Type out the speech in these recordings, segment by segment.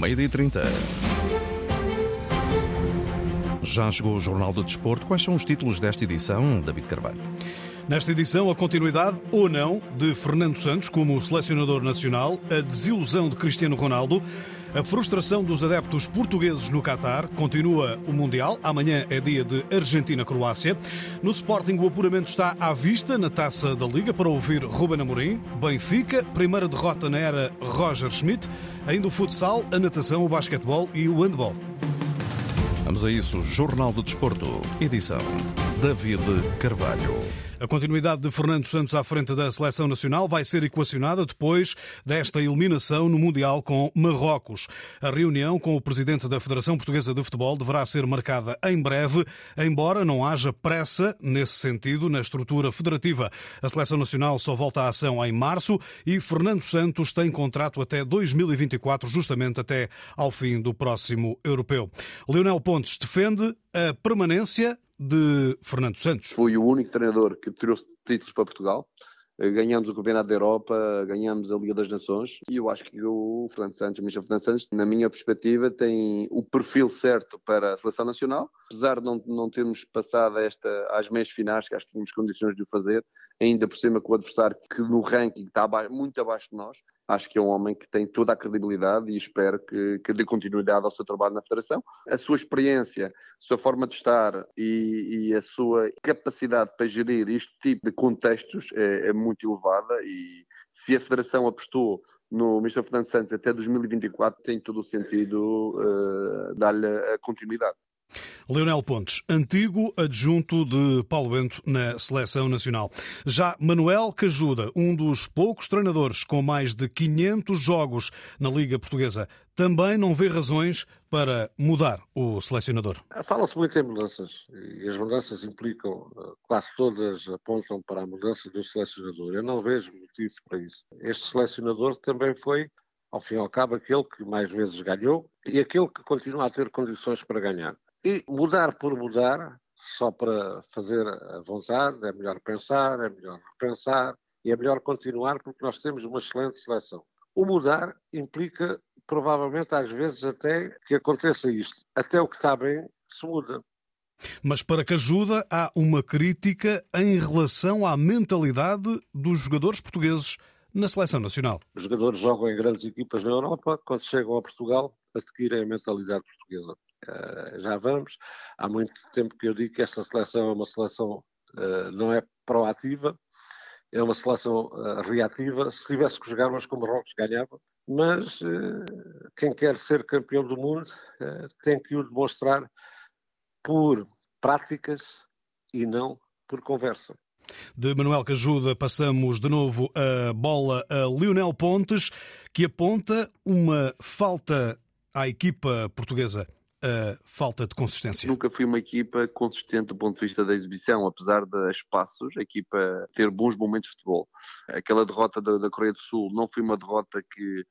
meio-dia e 30. Já chegou o Jornal do Desporto. Quais são os títulos desta edição, David Carvalho? Nesta edição, a continuidade ou não de Fernando Santos como selecionador nacional, a desilusão de Cristiano Ronaldo, a frustração dos adeptos portugueses no Qatar, continua o Mundial, amanhã é dia de Argentina-Croácia. No Sporting, o apuramento está à vista na taça da Liga para ouvir Ruben Amorim. Benfica, primeira derrota na era Roger Schmidt. Ainda o futsal, a natação, o basquetebol e o handball. Vamos a isso. Jornal do Desporto, edição David Carvalho. A continuidade de Fernando Santos à frente da seleção nacional vai ser equacionada depois desta eliminação no Mundial com Marrocos. A reunião com o presidente da Federação Portuguesa de Futebol deverá ser marcada em breve, embora não haja pressa nesse sentido na estrutura federativa. A seleção nacional só volta à ação em março e Fernando Santos tem contrato até 2024, justamente até ao fim do próximo europeu. Leonel Pontes defende a permanência de Fernando Santos. Foi o único treinador que tirou títulos para Portugal. Eh, ganhamos o Campeonato da Europa, ganhamos a Liga das Nações e eu acho que o Fernando Santos, o Michel Fernando Santos, na minha perspectiva, tem o perfil certo para a seleção nacional. Apesar de não, não termos passado esta, às meias finais, que acho que tínhamos condições de o fazer, ainda por cima com o adversário que no ranking está muito abaixo de nós, acho que é um homem que tem toda a credibilidade e espero que, que dê continuidade ao seu trabalho na Federação. A sua experiência, a sua forma de estar e, e a sua capacidade para gerir este tipo de contextos é, é muito elevada e se a Federação apostou no Mr. Fernando Santos até 2024, tem todo o sentido uh, dar-lhe a continuidade. Leonel Pontes, antigo adjunto de Paulo Bento na Seleção Nacional. Já Manuel Cajuda, um dos poucos treinadores com mais de 500 jogos na Liga Portuguesa, também não vê razões para mudar o selecionador. Fala-se muito em mudanças e as mudanças implicam, eh, quase todas apontam para a mudança do selecionador. Eu não vejo motivo para isso. Este selecionador também foi ao fim e ao cabo, aquele que mais vezes ganhou e aquele que continua a ter condições para ganhar. E mudar por mudar, só para fazer a vontade, é melhor pensar, é melhor repensar e é melhor continuar porque nós temos uma excelente seleção. O mudar implica, provavelmente, às vezes até que aconteça isto. Até o que está bem se muda. Mas para que ajuda, há uma crítica em relação à mentalidade dos jogadores portugueses na seleção nacional. Os jogadores jogam em grandes equipas na Europa, quando chegam a Portugal, adquirem a mentalidade portuguesa. Eh, já vamos. Há muito tempo que eu digo que esta seleção é uma seleção uh, não é proativa, é uma seleção uh, reativa. Se tivesse que jogar mais com Marrocos, ganhava. Mas quem quer ser campeão do mundo tem que o demonstrar por práticas e não por conversa. De Manuel Cajuda passamos de novo a bola a Lionel Pontes, que aponta uma falta à equipa portuguesa falta de consistência? Nunca fui uma equipa consistente do ponto de vista da exibição, apesar de espaços, a equipa ter bons momentos de futebol. Aquela derrota da, da Coreia do Sul não foi uma derrota que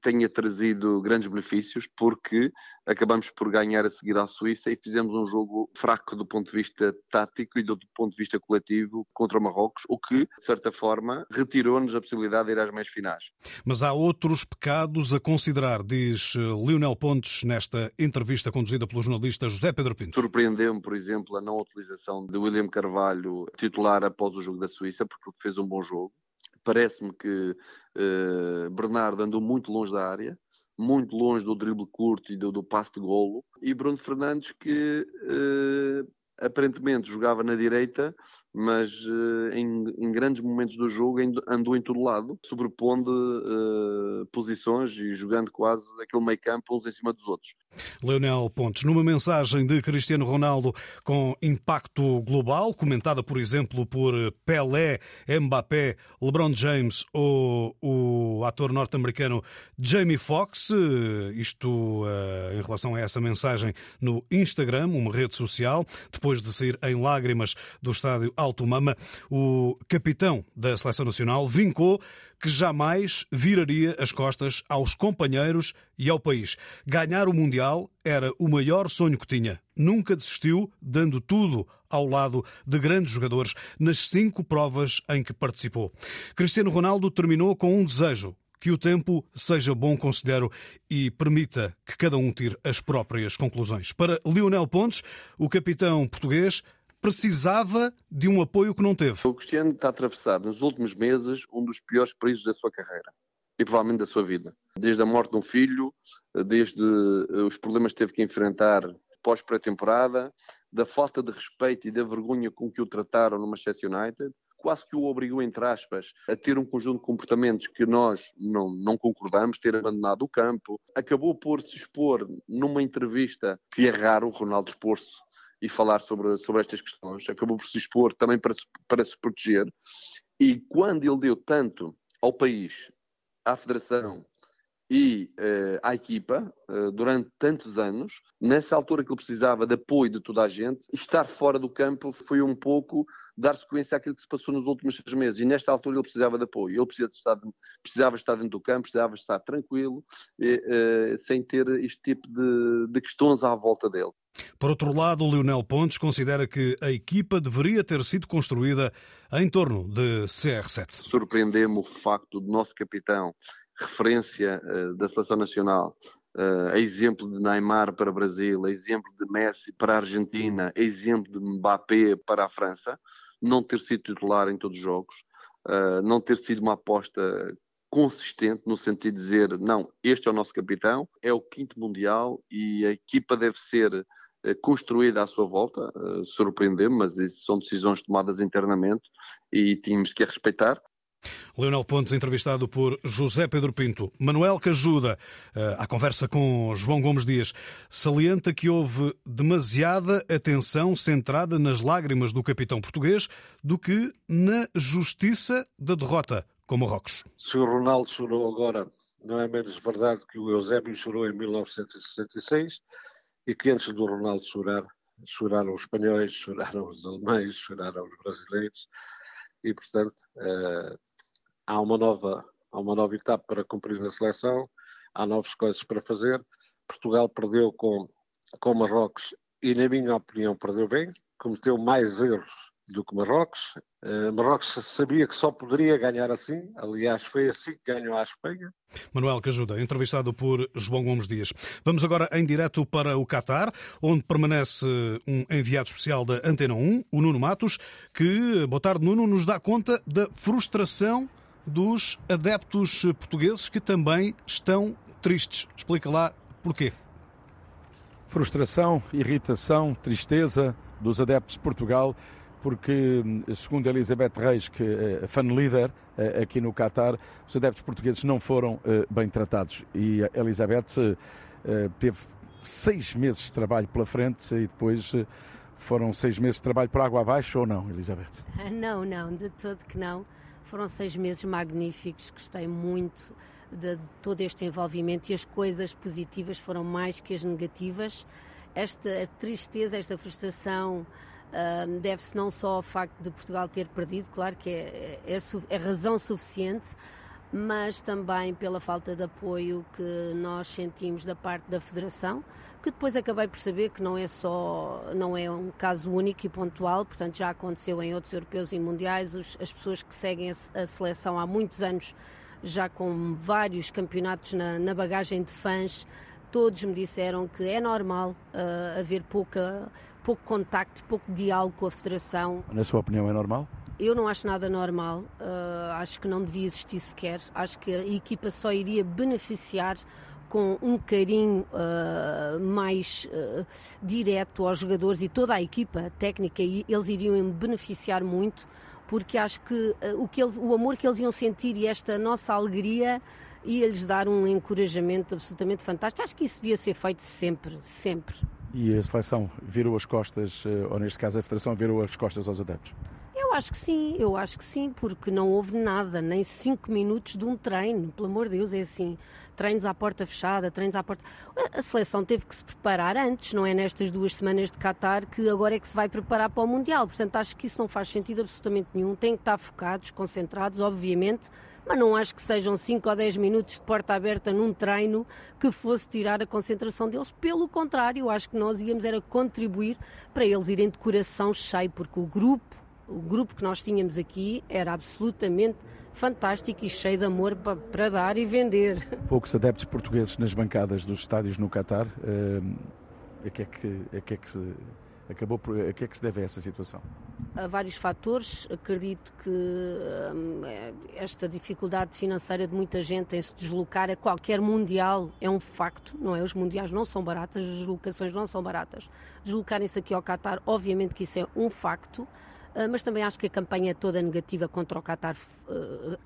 tenha trazido grandes benefícios, porque acabamos por ganhar a seguir à Suíça e fizemos um jogo fraco do ponto de vista tático e do ponto de vista coletivo contra o Marrocos, o que, de certa forma, retirou-nos a possibilidade de ir às meias finais. Mas há outros pecados a considerar, diz eh, Lionel Pontes nesta entrevista conduzida pelo jornalista José Pedro Pinto. Surpreendeu-me, por exemplo, a não utilização de William Carvalho titular após o jogo da Suíça, porque fez um bom jogo. Parece-me que uh, Bernardo andou muito longe da área, muito longe do drible curto e do, do passe de golo, e Bruno Fernandes que uh, aparentemente jogava na direita, mas uh, em, em, grandes momentos do jogo andou em todo lado, sobrepondo uh, posições e jogando quase aquele meio campo uns em cima dos outros. Leonel Pontes, numa mensagem de Cristiano Ronaldo com impacto global, comentada, por exemplo, por Pelé, Mbappé, LeBron James ou o ator norte-americano Jamie Foxx, isto uh, em relação a essa mensagem no Instagram, uma rede social, depois de sair em lágrimas do estádio Alto Mama, o capitão da Seleção Nacional vincou que jamais viraria as costas aos companheiros e ao país. Ganhar o Mundial era o maior sonho que tinha. Nunca desistiu, dando tudo ao lado de grandes jogadores nas cinco provas em que participou. Cristiano Ronaldo terminou com um desejo que o tempo seja bom conselheiro e permita que cada um tire as próprias conclusões. Para Lionel Pontes, o capitão português precisava de um apoio que não teve. O Cristiano está a atravessar nos últimos meses um dos piores períodos da sua carreira e provavelmente da sua vida. Desde a morte de um filho, desde eh, os problemas que teve que enfrentar pós-pré-temporada, da falta de respeito e da vergonha com que o trataram no Manchester United, quase que o obrigou, entre aspas, a ter um conjunto de comportamentos que nós não, não concordamos, ter abandonado o campo. Acabou por se expor numa entrevista que é raro o Ronaldo expor-se e falar sobre, sobre estas questões. Acabou por se expor também para para se proteger. E quando ele deu tanto ao país, à Federação e uh, à equipa uh, durante tantos anos, nessa altura que ele precisava de apoio de toda a gente, estar fora do campo foi um pouco dar sequência àquilo que se passou nos últimos seis meses. E nesta altura ele precisava de apoio, ele precisava estar, precisava estar dentro do campo, precisava estar tranquilo, uh, sem ter este tipo de, de questões à volta dele. Por outro lado, Leonel Pontes considera que a equipa deveria ter sido construída em torno de CR7. Surpreendeu-me o facto do nosso capitão referência uh, da seleção nacional, a exemplo de Neymar para o Brasil, exemplo de Messi para a Argentina, exemplo de Mbappé para a França, não ter sido titular em todos os jogos, uh, não ter sido uma aposta consistente no sentido de dizer não, este é o nosso capitão, é o quinto mundial e a equipa deve ser construída à sua volta, surpreendeu mas isso são decisões tomadas internamente e tínhamos que respeitar. Leonel Pontes, entrevistado por José Pedro Pinto. Manuel Cajuda, eh, à conversa com João Gomes Dias, salienta que houve demasiada atenção centrada nas lágrimas do capitão português do que na justiça da derrota com Marrocos. Se o Ronaldo chorou agora, não é menos verdade que o Eusébio chorou em 1966 e que antes do Ronaldo chorar, choraram os espanhóis, choraram os alemães, choraram os brasileiros e, portanto, uh, há, uma nova, há uma nova etapa para cumprir na seleção, há novas coisas para fazer. Portugal perdeu com, com Marrocos e, na minha opinião, perdeu bem, cometeu mais erros do que Marrocos. Uh, Marrocos sabia que só poderia ganhar assim, aliás, foi assim que ganhou a Espanha. Manuel Cajuda, entrevistado por João Gomes Dias. Vamos agora em direto para o Catar, onde permanece um enviado especial da Antena 1, o Nuno Matos, que, boa tarde, Nuno, nos dá conta da frustração dos adeptos portugueses que também estão tristes. Explica lá porquê. Frustração, irritação, tristeza dos adeptos de Portugal porque, segundo Elizabeth Reis, que é fan líder eh, aqui no Qatar, os adeptos portugueses não foram eh, bem tratados. E a Elizabeth teve seis meses de trabalho pela frente e depois foram seis meses de trabalho por água abaixo ou não, Elizabeth? Não, não, de todo que não. Foram seis meses magníficos, gostei muito de todo este envolvimento e as coisas positivas foram mais que as negativas. Esta tristeza, esta frustração Deve-se não só ao facto de Portugal ter perdido, claro que é, é, é, razão suficiente, mas também pela falta de apoio que nós sentimos da parte da Federação, que depois acabei por saber que não é só, não é um caso único e pontual, portanto já aconteceu em outros europeus e mundiais, os, as pessoas que seguem a, a, seleção há muitos anos, já com vários campeonatos na, na bagagem de fãs, todos me disseram que é normal uh, haver pouca pouco contacto, pouco diálogo com a Federação. Na sua opinião, é normal? Eu não acho nada normal, uh, acho que não devia existir sequer. Acho que a equipa só iria beneficiar com um carinho uh, mais uh, direto aos jogadores e toda a equipa técnica, e eles iriam beneficiar muito, porque acho que, o, que eles, o amor que eles iam sentir e esta nossa alegria ia-lhes dar um encorajamento absolutamente fantástico. Acho que isso devia ser feito sempre, sempre. E a seleção virou as costas, eh, ou neste caso a Federação virou as costas aos adeptos? Eu acho que sim, eu acho que sim, porque não houve nada, nem cinco minutos de um treino, pelo amor de Deus, é assim, treinos à porta fechada, treinos à porta... A seleção teve que se preparar antes, não é nestas duas semanas de Qatar que agora é que se vai preparar para o Mundial, portanto acho que isso não faz sentido absolutamente nenhum, tem que estar focados, concentrados, obviamente, mas não acho que sejam 5 ou 10 minutos de porta aberta num treino que fosse tirar a concentração deles. Pelo contrário, acho que nós íamos era contribuir para eles irem de coração cheio, porque o grupo, o grupo que nós tínhamos aqui era absolutamente fantástico e cheio de amor para, para dar e vender. Poucos adeptos portugueses nas bancadas dos estádios no Qatar. Uh, a que é que, a que, é que se acabou por, a que é que se deve a essa situação? Há vários fatores. Acredito que hum, esta dificuldade financeira de muita gente em se deslocar a qualquer mundial é um facto, não é? Os mundiais não são baratas, as deslocações não são baratas. Deslocarem-se aqui ao Qatar, obviamente que isso é um facto. Uh, mas também acho que a campanha toda negativa contra o Qatar uh,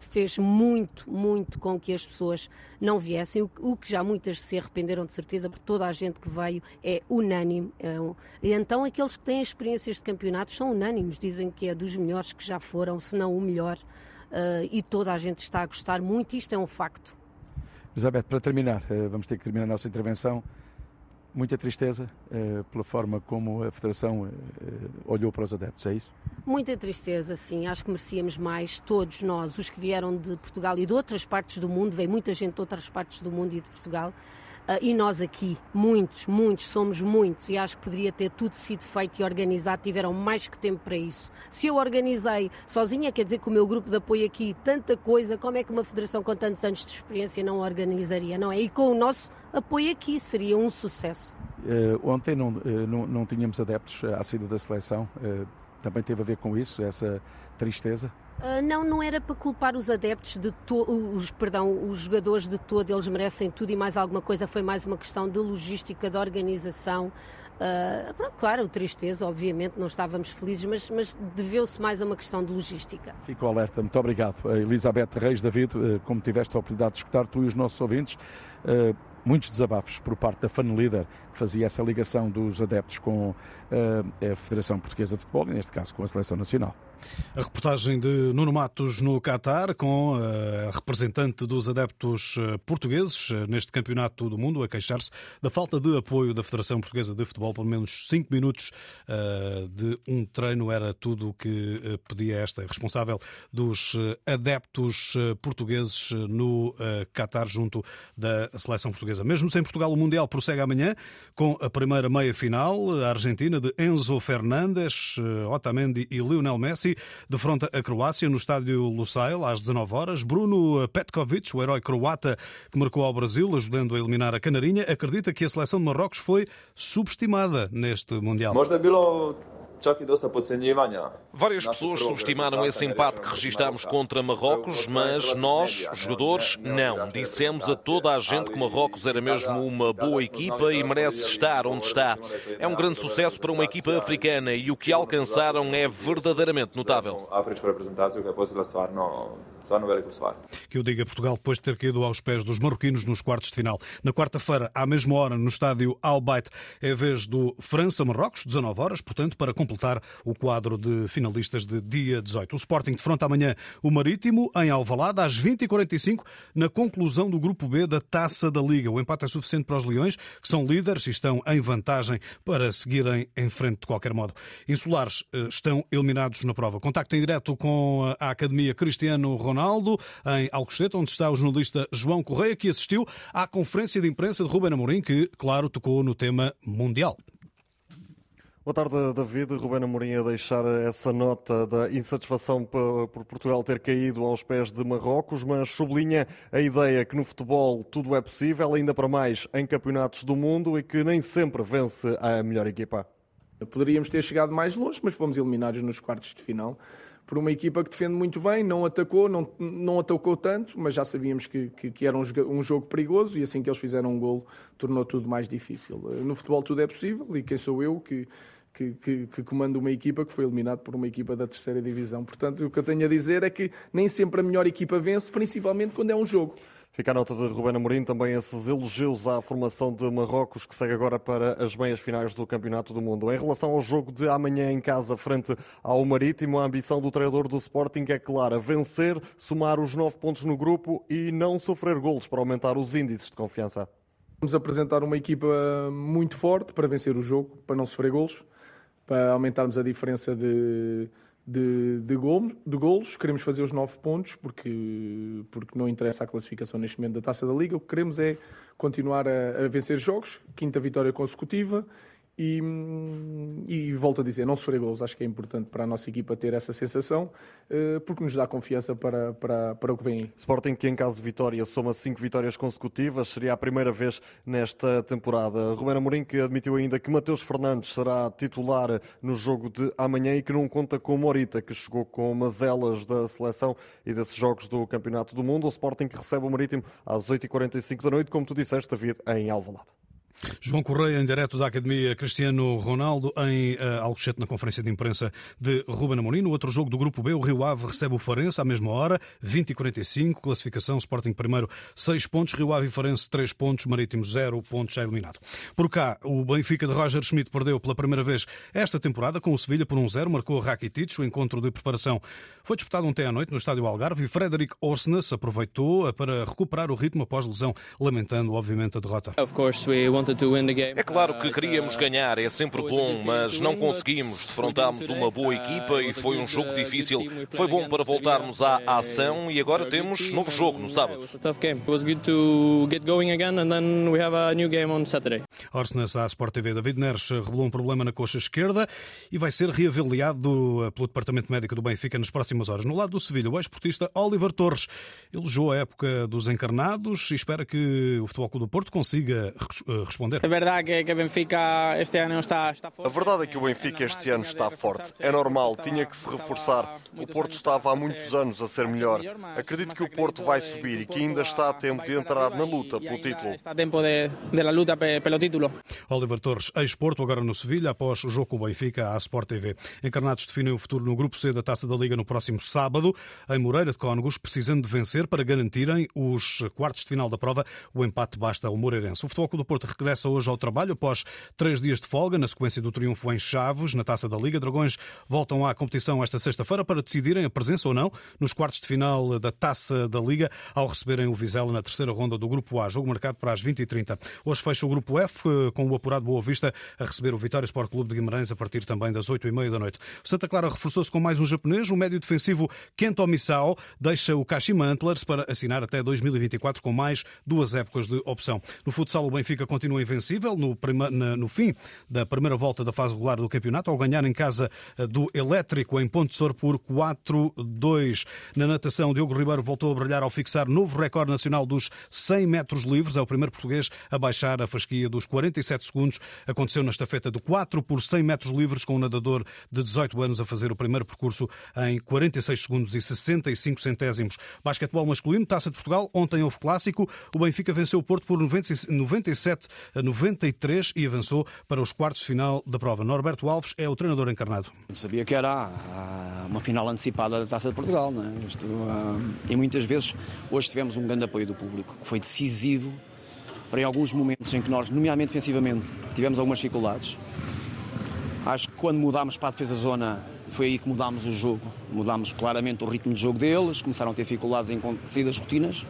fez muito, muito com que as pessoas não viessem, o, que já muitas se arrependeram de certeza, porque toda a gente que veio é unânime. É e então aqueles que têm experiências de campeonatos são unânimes, dizem que é dos melhores que já foram, se não o melhor, uh, e toda a gente está a gostar muito, isto é um facto. Elizabeth, para terminar, uh, vamos ter que terminar a nossa intervenção muita tristeza uh, pela forma como a Federação uh, olhou para os adeptos, é isso? Muita tristeza, sim. Acho que merecíamos mais, todos nós, os que vieram de Portugal e de outras partes do mundo, veio muita gente de outras partes do mundo e de Portugal, e nós aqui, muitos, muitos, somos muitos, e acho que poderia ter tudo sido feito e organizado, tiveram mais que tempo para isso. Se eu organizei sozinha, quer dizer que o meu grupo de apoio aqui, tanta coisa, como é que uma federação com tantos anos de experiência não organizaria, não é? E com o nosso apoio aqui seria um sucesso. Uh, ontem não, uh, não, não, tínhamos adeptos à saída da seleção, também teve a ver com isso, essa tristeza? Uh, não, não era para culpar os adeptos de os, perdão, os jogadores de todo, eles merecem tudo e mais alguma coisa, foi mais uma questão de logística, de organização. Uh, pronto, claro, tristeza, obviamente, não estávamos felizes, mas, mas deveu-se mais a uma questão de logística. Fico alerta, muito obrigado. Elizabeth Reis David, uh, como tiveste a oportunidade de escutar, tu e os nossos ouvintes, muitos desabafos por parte da Fan que fazia essa ligação dos adeptos com a Federação Portuguesa de Futebol, e neste caso com a Seleção Nacional. A reportagem de Nuno Matos no Qatar, com a representante dos adeptos eh, portugueses eh, neste Campeonato do Mundo, a queixar-se da falta de apoio da Federação Portuguesa de Futebol. Pelo menos 5 minutos eh, de um treino era tudo o que pedia esta responsável dos adeptos portugueses no Qatar, junto da seleção portuguesa. Mesmo sem Portugal, o Mundial prossegue amanhã com a primeira meia-final, a Argentina de Enzo Fernandes, Otamendi e Lionel Messi defronta a Croácia no estádio Lusail às 19 horas. Bruno Petkovic, o herói croata que marcou ao Brasil, ajudando a eliminar a Canarinha, acredita que a seleção de Marrocos foi subestimada neste Mundial. Várias pessoas subestimaram esse empate que registámos contra Marrocos, mas nós, jogadores, não. Dissemos a toda a gente que Marrocos era mesmo uma boa equipa e merece estar onde está. É um grande sucesso para uma equipa africana e o que alcançaram é verdadeiramente notável. Que o diga Portugal depois de ter caído aos pés dos marroquinos nos quartos de final. Na quarta-feira, à mesma hora, no estádio Al Bayt, é vez do França-Marrocos, 19 horas, portanto, para completar o quadro de finalistas de dia 18. O Sporting defronta amanhã o Marítimo em Alvalade às 20h45 na conclusão do grupo B da Taça da Liga. O empate é suficiente para os Leões, que são líderes e estão em vantagem para seguirem em frente de qualquer modo. Insulares eh, estão eliminados na prova. Contacto em direto com a Academia Cristiano Ronaldo em Alcochete, onde está o jornalista João Correia, que assistiu à conferência de imprensa de Ruben Amorim, que, claro, tocou no tema mundial. Boa tarde, David. Rubén Amorim a deixar essa nota da insatisfação por Portugal ter caído aos pés de Marrocos, mas sublinha a ideia que no futebol tudo é possível, ainda para mais em campeonatos do mundo e que nem sempre vence a melhor equipa. Poderíamos ter chegado mais longe, mas fomos eliminados nos quartos de final por uma equipa que defende muito bem, não atacou, não, não atacou tanto, mas já sabíamos que, que, que era um, um, jogo perigoso e assim que eles fizeram um golo tornou tudo mais difícil. No futebol tudo é possível e quem sou eu que que, que, que comanda uma equipa que foi eliminada por uma equipa da terceira divisão. Portanto, o que eu tenho a dizer é que nem sempre a melhor equipa vence, principalmente quando é um jogo. Fica a nota de Rubén Amorim, também esses elogios à formação de Marrocos, que segue agora para as meias finais do Campeonato do Mundo. Em relação ao jogo de amanhã em casa, frente ao Marítimo, a ambição do treinador do Sporting é clara: vencer, somar os nove pontos no grupo e não sofrer golos para aumentar os índices de confiança. Vamos apresentar uma equipa muito forte para vencer o jogo, para não sofrer golos para aumentarmos a diferença de, de, de, golos, de golos. Queremos fazer os nove pontos, porque, porque não interessa a classificação neste momento da Taça da Liga. O que queremos é continuar a, a vencer jogos, quinta vitória consecutiva, e, e volto a dizer, não sofrer gols, acho que é importante para a nossa equipa ter essa sensação, uh, porque nos dá confiança para, para, para o que vem. Sporting que em caso de vitória soma cinco vitórias consecutivas, seria a primeira vez nesta temporada. Romero Amorim que admitiu ainda que Mateus Fernandes será titular no jogo de amanhã e que não conta com Morita, que chegou com mazelas da seleção e desses jogos do Campeonato do Mundo. O Sporting que recebe o Marítimo às 8h45 da noite, como tu disseste, David, em Alvalade. João Correia, em direto da Academia Cristiano Ronaldo, em uh, Alcochete, na conferência de imprensa de Ruben Amorim. No outro jogo do Grupo B, o Rio Ave recebe o Farense à mesma hora, 20 e 45, classificação Sporting primeiro, 6 pontos, Rio Ave e Farense 3 pontos, Marítimo 0 pontos, já eliminado. Por cá, o Benfica de Roger Schmidt perdeu pela primeira vez esta temporada com o Sevilha por 1-0, um marcou Rakitic, o encontro de preparação foi disputado ontem à noite no estádio Algarve e Frederic Orsnes aproveitou para recuperar o ritmo após lesão, lamentando obviamente a derrota. É claro que queríamos ganhar, é sempre bom, mas não conseguimos. Defrontámos uma boa equipa e foi um jogo difícil. Foi bom para voltarmos à ação e agora temos novo jogo no sábado. Orsnes à Sport TV. David Neres revelou um problema na coxa esquerda e vai ser reavaliado pelo Departamento Médico do Benfica nas próximas horas. No lado do Sevilha, o ex-portista Oliver Torres elogiou a época dos encarnados e espera que o Futebol Clube do Porto consiga eh, responder. É verdade que o Benfica este ano está, está forte. A verdade é que o Benfica este ano está forte. É normal, tinha que se reforçar. O Porto estava há muitos anos a ser melhor. Acredito que o Porto vai subir e que ainda está a tempo de entrar na luta pelo título. Está a tempo de, luta pelo título. Oliver Torres, ex-Porto, agora no Sevilha, após o jogo com o Benfica à Sport TV. Encarnados definem o futuro no Grupo C da Taça da Liga no próximo sábado, em Moreira de Cónegos, precisando de vencer para garantirem os quartos de final da prova. O empate basta ao Moreirense. O Futebol Clube do Porto regressa hoje ao trabalho após três dias de folga, na sequência do triunfo em Chaves, na Taça da Liga. Dragões voltam à competição esta sexta-feira para decidirem a presença ou não nos quartos de final da Taça da Liga, ao receberem o Vizela na terceira ronda do Grupo A. Jogo marcado para as 20h30. Hoje fecha o Grupo F, com o apurado Boa Vista a receber o Vitória Sport Clube de Guimarães a partir também das 8h30 da noite. Santa Clara reforçou-se com mais um japonês, o médio defensivo Kento Misao, deixa o Kashima Antlers para assinar até 2024 com mais duas épocas de opção. No futsal, o Benfica continua invencível no, prima, no fim da primeira volta da fase regular do campeonato, ao ganhar em casa eh, do Elétrico em Ponte Sor por 4-2. Na natação, Diogo Ribeiro voltou a brilhar ao fixar novo recorde nacional dos 100 metros livres. É o primeiro português a baixar a fasquia dos 47 segundos. Aconteceu na estafeta de 4 por 100 metros livres, com um nadador de 18 anos a fazer o primeiro percurso em 46 segundos e 65 centésimos. Basquetebol masculino, Taça de Portugal. Ontem houve clássico. O Benfica venceu o Porto por 97 a 93 e avançou para os quartos de final da prova. Norberto Alves é o treinador encarnado. Sabia que era uma final antecipada da Taça de Portugal, não é? Isto, uh, e muitas vezes hoje tivemos um grande apoio do público, que foi decisivo para em alguns momentos em que nós, nomeadamente defensivamente, tivemos algumas dificuldades. Acho que quando mudámos para a defesa zona foi aí que mudámos o jogo. Mudámos claramente o ritmo de jogo deles, começaram a ter dificuldades em saídas rotinas.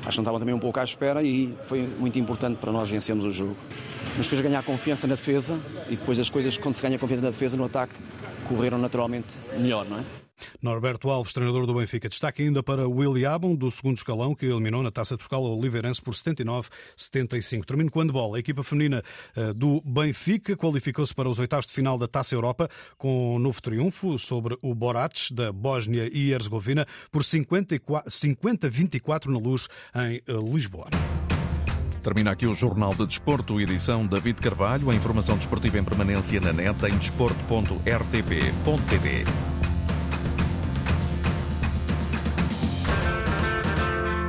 Acho que não estavam também um pouco à espera e foi muito importante para nós vencermos o jogo. Nos fez ganhar confiança na defesa e depois as coisas, quando se ganha confiança na defesa, no ataque, correram naturalmente melhor, não é? Norberto Alves, treinador do Benfica. Destaque ainda para Willy Abon, do segundo escalão, que eliminou na Taça de Portugal o Oliveirense por 79-75. Termino com handball. A equipa feminina eh, do Benfica qualificou-se para os oitavos de final da Taça Europa com um novo triunfo sobre o Borac, da Bósnia e Herzegovina, por 50-24 na luz em eh, Lisboa. Termina aqui o Jornal de Desporto, edição David Carvalho. A informação desportiva em permanência na net em desporto.rtp.tv.